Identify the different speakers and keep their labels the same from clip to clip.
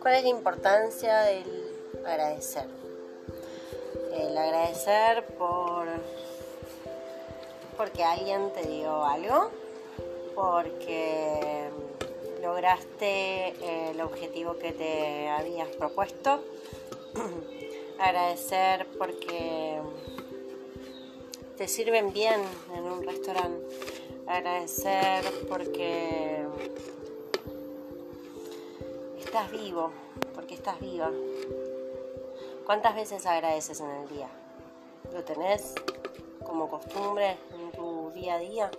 Speaker 1: ¿Cuál es la importancia del agradecer? El agradecer por porque alguien te dio algo, porque lograste el objetivo que te habías propuesto. agradecer porque te sirven bien en un restaurante. Agradecer porque estás vivo, porque estás viva. ¿Cuántas veces agradeces en el día? ¿Lo tenés como costumbre en tu día a día?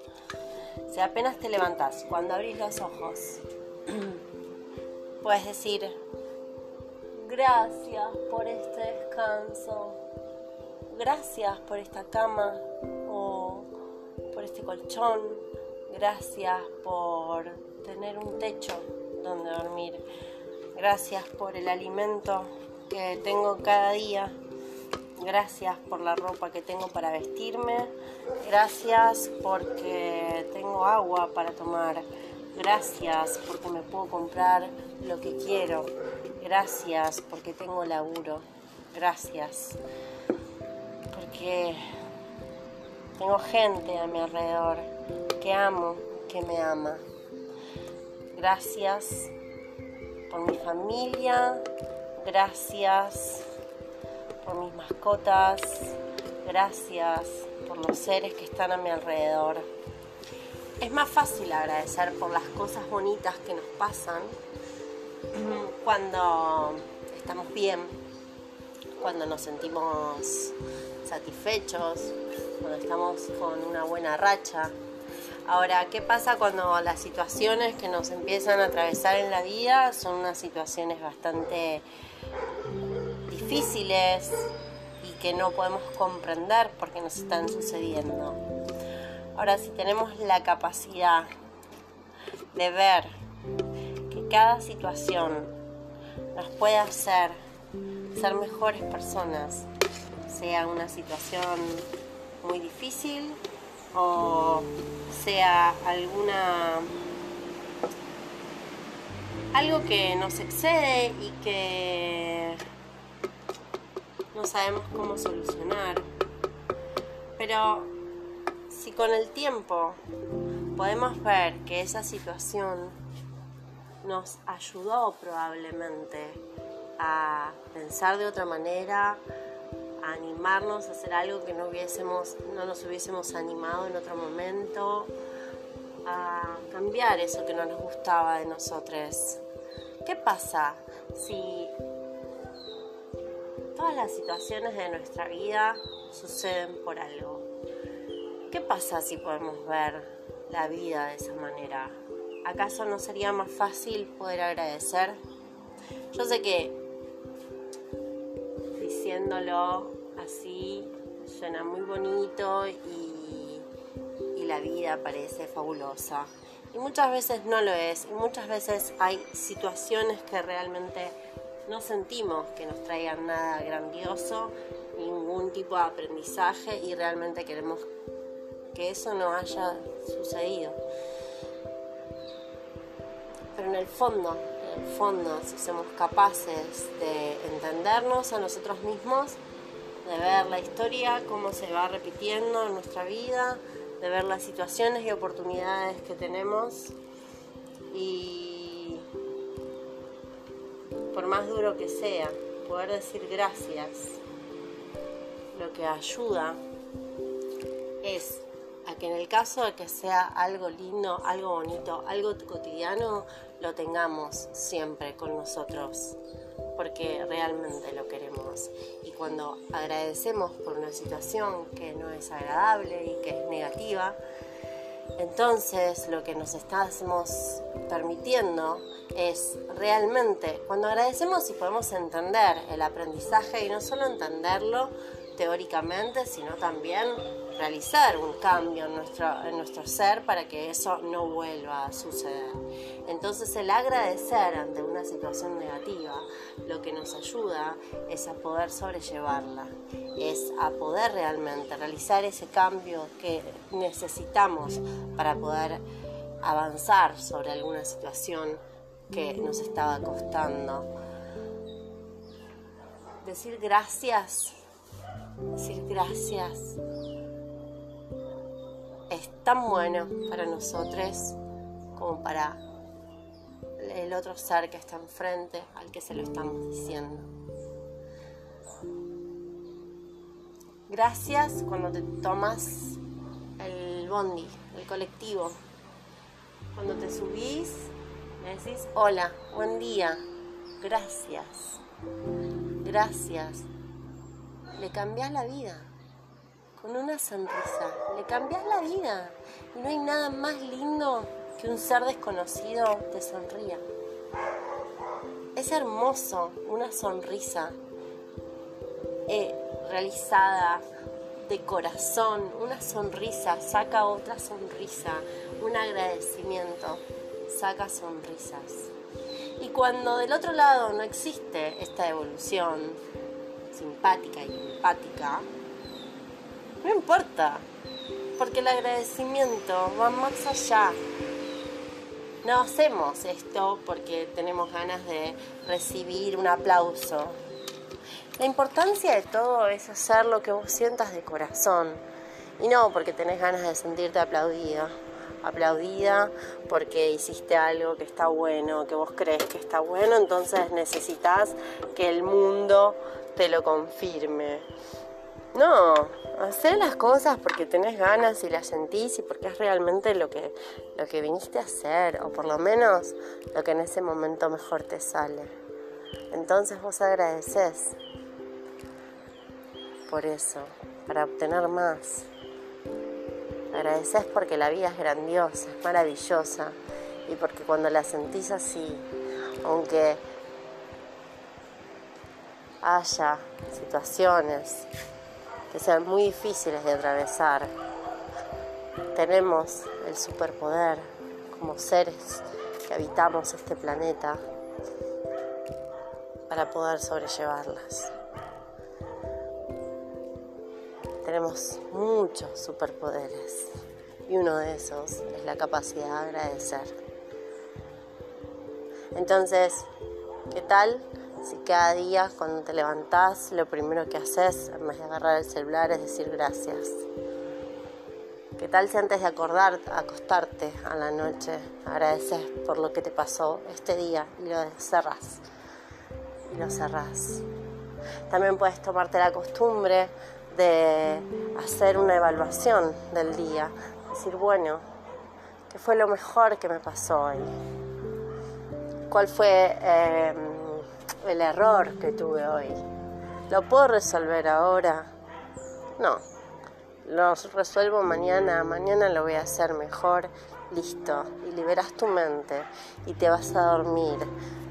Speaker 1: Si apenas te levantas, cuando abrís los ojos, puedes decir, gracias por este descanso, gracias por esta cama colchón, gracias por tener un techo donde dormir. Gracias por el alimento que tengo cada día. Gracias por la ropa que tengo para vestirme. Gracias porque tengo agua para tomar. Gracias porque me puedo comprar lo que quiero. Gracias porque tengo laburo. Gracias porque tengo gente a mi alrededor que amo, que me ama. Gracias por mi familia, gracias por mis mascotas, gracias por los seres que están a mi alrededor. Es más fácil agradecer por las cosas bonitas que nos pasan cuando estamos bien, cuando nos sentimos satisfechos, cuando estamos con una buena racha, Ahora, ¿qué pasa cuando las situaciones que nos empiezan a atravesar en la vida son unas situaciones bastante difíciles y que no podemos comprender porque nos están sucediendo? Ahora, si tenemos la capacidad de ver que cada situación nos puede hacer ser mejores personas, sea una situación muy difícil o sea alguna algo que nos excede y que no sabemos cómo solucionar. Pero si con el tiempo podemos ver que esa situación nos ayudó probablemente a pensar de otra manera, animarnos a hacer algo que no, hubiésemos, no nos hubiésemos animado en otro momento, a cambiar eso que no nos gustaba de nosotros. ¿Qué pasa si todas las situaciones de nuestra vida suceden por algo? ¿Qué pasa si podemos ver la vida de esa manera? ¿Acaso no sería más fácil poder agradecer? Yo sé que diciéndolo así suena muy bonito y, la vida parece fabulosa. Y muchas veces no lo es, y muchas veces hay situaciones que realmente no sentimos que nos traigan nada grandioso, ningún tipo de aprendizaje y realmente queremos que eso no haya sucedido. Pero en el fondo, en el fondo, si somos capaces de entendernos a nosotros mismos, de ver la historia, cómo se va repitiendo en nuestra vida, de ver las situaciones y oportunidades que tenemos. Y por más duro que sea, poder decir gracias, lo que ayuda es a que en el caso de que sea algo lindo, algo bonito, algo cotidiano, lo tengamos siempre con nosotros, porque realmente lo queremos. Cuando agradecemos por una situación que no es agradable y que es negativa, entonces lo que nos estamos permitiendo es realmente, cuando agradecemos y podemos entender el aprendizaje y no solo entenderlo teóricamente, sino también realizar un cambio en nuestro, en nuestro ser para que eso no vuelva a suceder. Entonces el agradecer ante una situación negativa lo que nos ayuda es a poder sobrellevarla, es a poder realmente realizar ese cambio que necesitamos para poder avanzar sobre alguna situación que nos estaba costando. Decir gracias, decir gracias es tan bueno para nosotros como para el otro ser que está enfrente al que se lo estamos diciendo. Gracias cuando te tomas el bondi, el colectivo. Cuando te subís, me decís, hola, buen día, gracias, gracias. Le cambias la vida con una sonrisa, le cambias la vida. Y no hay nada más lindo que un ser desconocido te sonría. Es hermoso una sonrisa eh, realizada de corazón, una sonrisa saca otra sonrisa, un agradecimiento saca sonrisas. Y cuando del otro lado no existe esta evolución simpática y empática, no importa, porque el agradecimiento va más allá. No hacemos esto porque tenemos ganas de recibir un aplauso. La importancia de todo es hacer lo que vos sientas de corazón y no porque tenés ganas de sentirte aplaudida. Aplaudida porque hiciste algo que está bueno, que vos crees que está bueno, entonces necesitas que el mundo te lo confirme. No, hacer las cosas porque tenés ganas y las sentís y porque es realmente lo que, lo que viniste a hacer, o por lo menos lo que en ese momento mejor te sale. Entonces vos agradeces por eso, para obtener más. Agradeces porque la vida es grandiosa, es maravillosa, y porque cuando la sentís así, aunque haya situaciones que sean muy difíciles de atravesar. Tenemos el superpoder como seres que habitamos este planeta para poder sobrellevarlas. Tenemos muchos superpoderes y uno de esos es la capacidad de agradecer. Entonces, ¿qué tal si cada día cuando te levantás lo primero que haces en vez de agarrar el celular es decir gracias? ¿Qué tal si antes de acordar, acostarte a la noche agradeces por lo que te pasó este día y lo cerrás? Y lo cerrás. También puedes tomarte la costumbre de hacer una evaluación del día. Decir, bueno, ¿qué fue lo mejor que me pasó hoy? ¿Cuál fue... Eh, el error que tuve hoy. ¿Lo puedo resolver ahora? No. Lo resuelvo mañana, mañana lo voy a hacer mejor, listo. Y liberas tu mente y te vas a dormir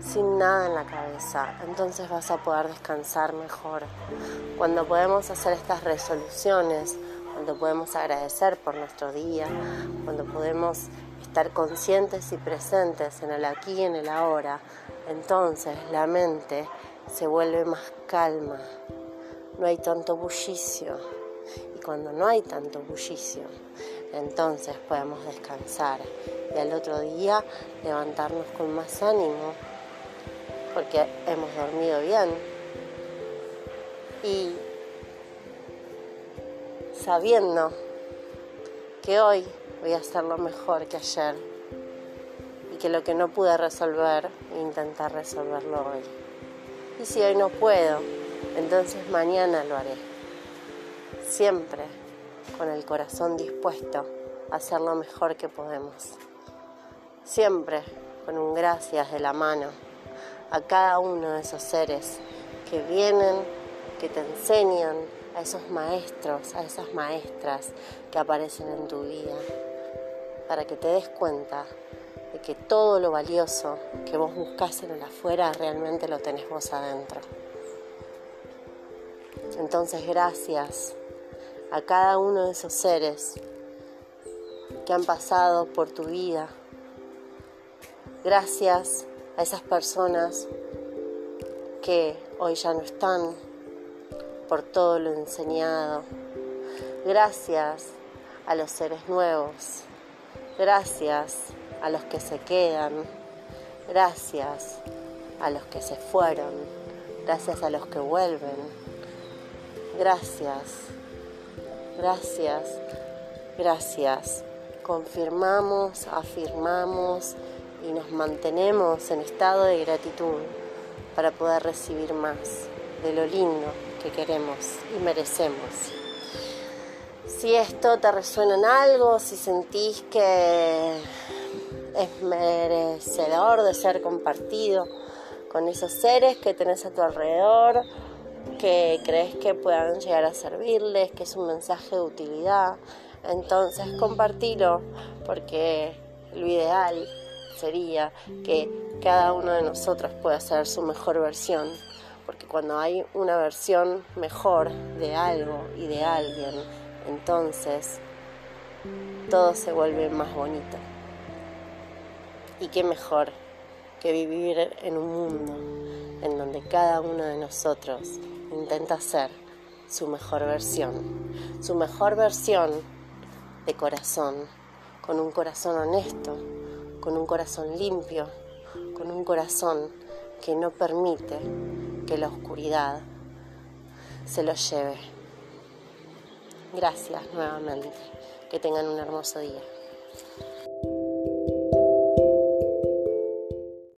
Speaker 1: sin nada en la cabeza. Entonces vas a poder descansar mejor. Cuando podemos hacer estas resoluciones, cuando podemos agradecer por nuestro día, cuando podemos estar conscientes y presentes en el aquí y en el ahora, entonces la mente se vuelve más calma, no hay tanto bullicio. Y cuando no hay tanto bullicio, entonces podemos descansar y al otro día levantarnos con más ánimo porque hemos dormido bien. Y sabiendo que hoy voy a hacer lo mejor que ayer y que lo que no pude resolver, intentar resolverlo hoy. Y si hoy no puedo, entonces mañana lo haré. Siempre con el corazón dispuesto a hacer lo mejor que podemos. Siempre con un gracias de la mano a cada uno de esos seres que vienen, que te enseñan, a esos maestros, a esas maestras que aparecen en tu vida, para que te des cuenta de que todo lo valioso que vos buscás en el afuera realmente lo tenés vos adentro. Entonces gracias, a cada uno de esos seres que han pasado por tu vida. Gracias a esas personas que hoy ya no están por todo lo enseñado. Gracias a los seres nuevos. Gracias a los que se quedan. Gracias a los que se fueron. Gracias a los que vuelven. Gracias. Gracias. Gracias. Confirmamos, afirmamos y nos mantenemos en estado de gratitud para poder recibir más de lo lindo que queremos y merecemos. Si esto te resuena en algo, si sentís que es merecedor de ser compartido con esos seres que tenés a tu alrededor, que crees que puedan llegar a servirles, que es un mensaje de utilidad, entonces compartilo porque lo ideal sería que cada uno de nosotros pueda ser su mejor versión, porque cuando hay una versión mejor de algo y de alguien, entonces todo se vuelve más bonito. Y qué mejor que vivir en un mundo en donde cada uno de nosotros intenta ser su mejor versión, su mejor versión de corazón, con un corazón honesto, con un corazón limpio, con un corazón que no permite que la oscuridad se lo lleve. Gracias nuevamente. Que tengan un hermoso día.